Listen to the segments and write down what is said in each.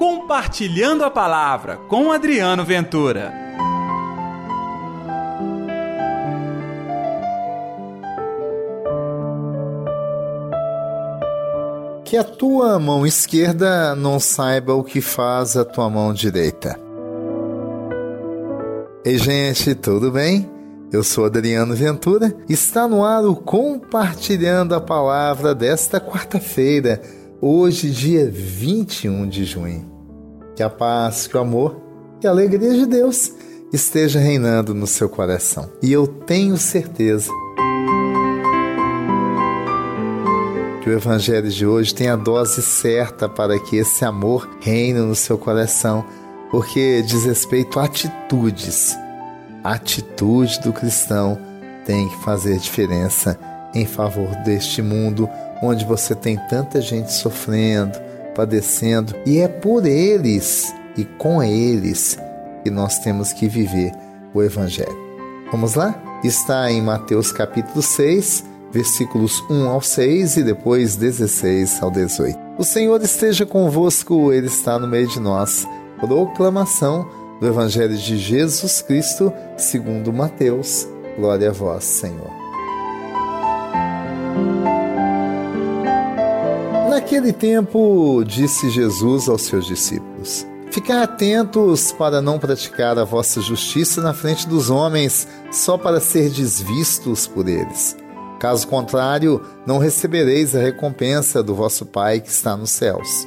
Compartilhando a Palavra com Adriano Ventura. Que a tua mão esquerda não saiba o que faz a tua mão direita. Ei, gente, tudo bem? Eu sou Adriano Ventura. Está no ar o Compartilhando a Palavra desta quarta-feira, hoje, dia 21 de junho. Que a paz, que o amor e a alegria de Deus esteja reinando no seu coração. E eu tenho certeza que o Evangelho de hoje tem a dose certa para que esse amor reine no seu coração, porque diz respeito a atitudes. A atitude do cristão tem que fazer diferença em favor deste mundo onde você tem tanta gente sofrendo, padecendo, e é por eles e com eles que nós temos que viver o Evangelho. Vamos lá? Está em Mateus capítulo 6, versículos 1 ao 6 e depois 16 ao 18. O Senhor esteja convosco, Ele está no meio de nós. Proclamação do Evangelho de Jesus Cristo, segundo Mateus. Glória a vós, Senhor. Naquele tempo, disse Jesus aos seus discípulos: Ficai atentos para não praticar a vossa justiça na frente dos homens, só para ser desvistos por eles. Caso contrário, não recebereis a recompensa do vosso Pai que está nos céus.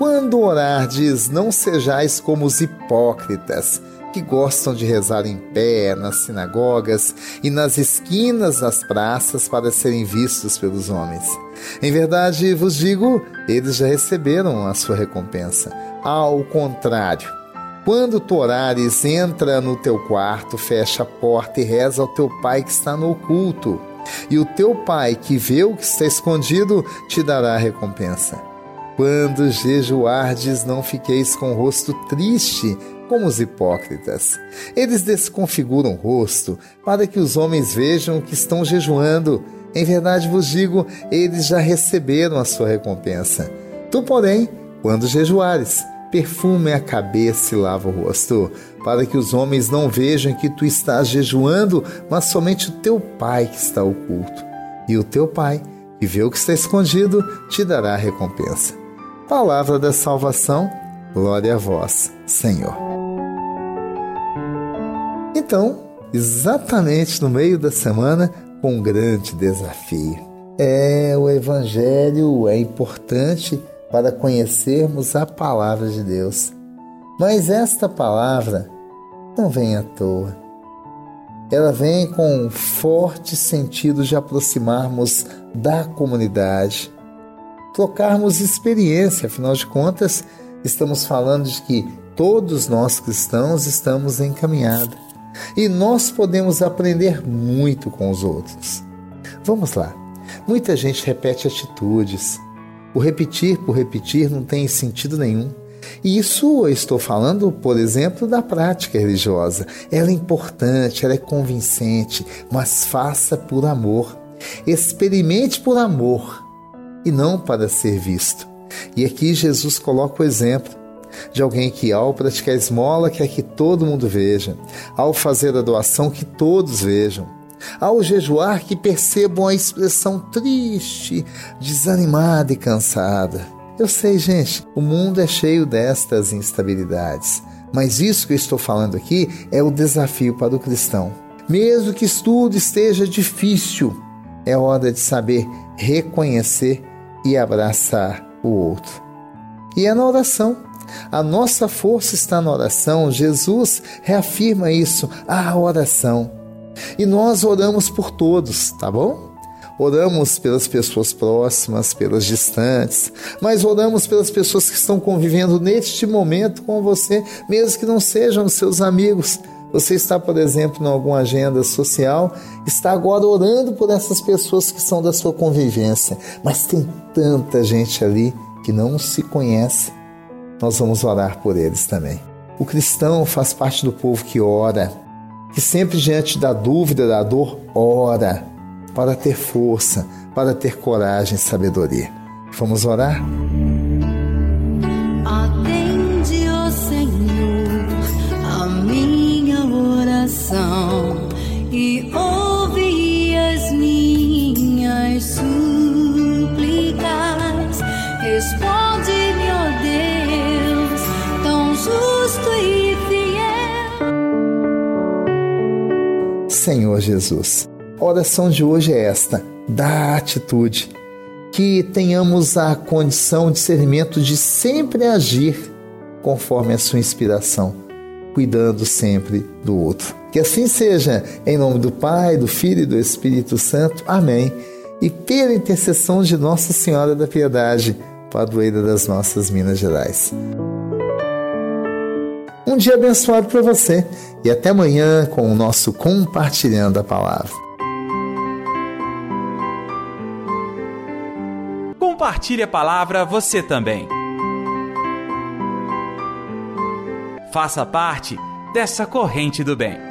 Quando orardes, não sejais como os hipócritas, que gostam de rezar em pé nas sinagogas e nas esquinas das praças para serem vistos pelos homens. Em verdade vos digo, eles já receberam a sua recompensa. Ao contrário, quando tu orares, entra no teu quarto, fecha a porta e reza ao teu pai que está no oculto. E o teu pai que vê o que está escondido te dará a recompensa. Quando jejuardes, não fiqueis com o rosto triste, como os hipócritas. Eles desconfiguram o rosto para que os homens vejam que estão jejuando. Em verdade vos digo, eles já receberam a sua recompensa. Tu, porém, quando jejuares, perfume a cabeça e lava o rosto, para que os homens não vejam que tu estás jejuando, mas somente o teu Pai que está oculto. E o teu Pai, que vê o que está escondido, te dará a recompensa. Palavra da salvação, glória a vós, Senhor. Então, exatamente no meio da semana, com um grande desafio. É, o Evangelho é importante para conhecermos a palavra de Deus. Mas esta palavra não vem à toa. Ela vem com um forte sentido de aproximarmos da comunidade, trocarmos experiência, afinal de contas, estamos falando de que todos nós cristãos estamos em caminhada e nós podemos aprender muito com os outros. Vamos lá. Muita gente repete atitudes. O repetir por repetir não tem sentido nenhum. E isso eu estou falando, por exemplo, da prática religiosa. Ela é importante, ela é convincente, mas faça por amor. Experimente por amor e não para ser visto. E aqui Jesus coloca o exemplo de alguém que, ao praticar esmola, quer que todo mundo veja, ao fazer a doação, que todos vejam, ao jejuar, que percebam a expressão triste, desanimada e cansada. Eu sei, gente, o mundo é cheio destas instabilidades, mas isso que eu estou falando aqui é o desafio para o cristão. Mesmo que tudo esteja difícil, é hora de saber reconhecer e abraçar o outro. E é na oração. A nossa força está na oração. Jesus reafirma isso, a oração. E nós oramos por todos, tá bom? Oramos pelas pessoas próximas, pelas distantes, mas oramos pelas pessoas que estão convivendo neste momento com você, mesmo que não sejam seus amigos. Você está, por exemplo, em alguma agenda social, está agora orando por essas pessoas que são da sua convivência, mas tem tanta gente ali que não se conhece. Nós vamos orar por eles também. O cristão faz parte do povo que ora, que sempre diante da dúvida, da dor, ora para ter força, para ter coragem e sabedoria. Vamos orar? Responde-me, ó Deus, tão justo e fiel. Senhor Jesus, a oração de hoje é esta: da atitude. Que tenhamos a condição, de discernimento de sempre agir conforme a sua inspiração, cuidando sempre do outro. Que assim seja, em nome do Pai, do Filho e do Espírito Santo. Amém. E pela intercessão de Nossa Senhora da Piedade, padroeira das nossas Minas Gerais. Um dia abençoado para você e até amanhã com o nosso Compartilhando a Palavra. Compartilhe a palavra você também. Faça parte dessa corrente do bem.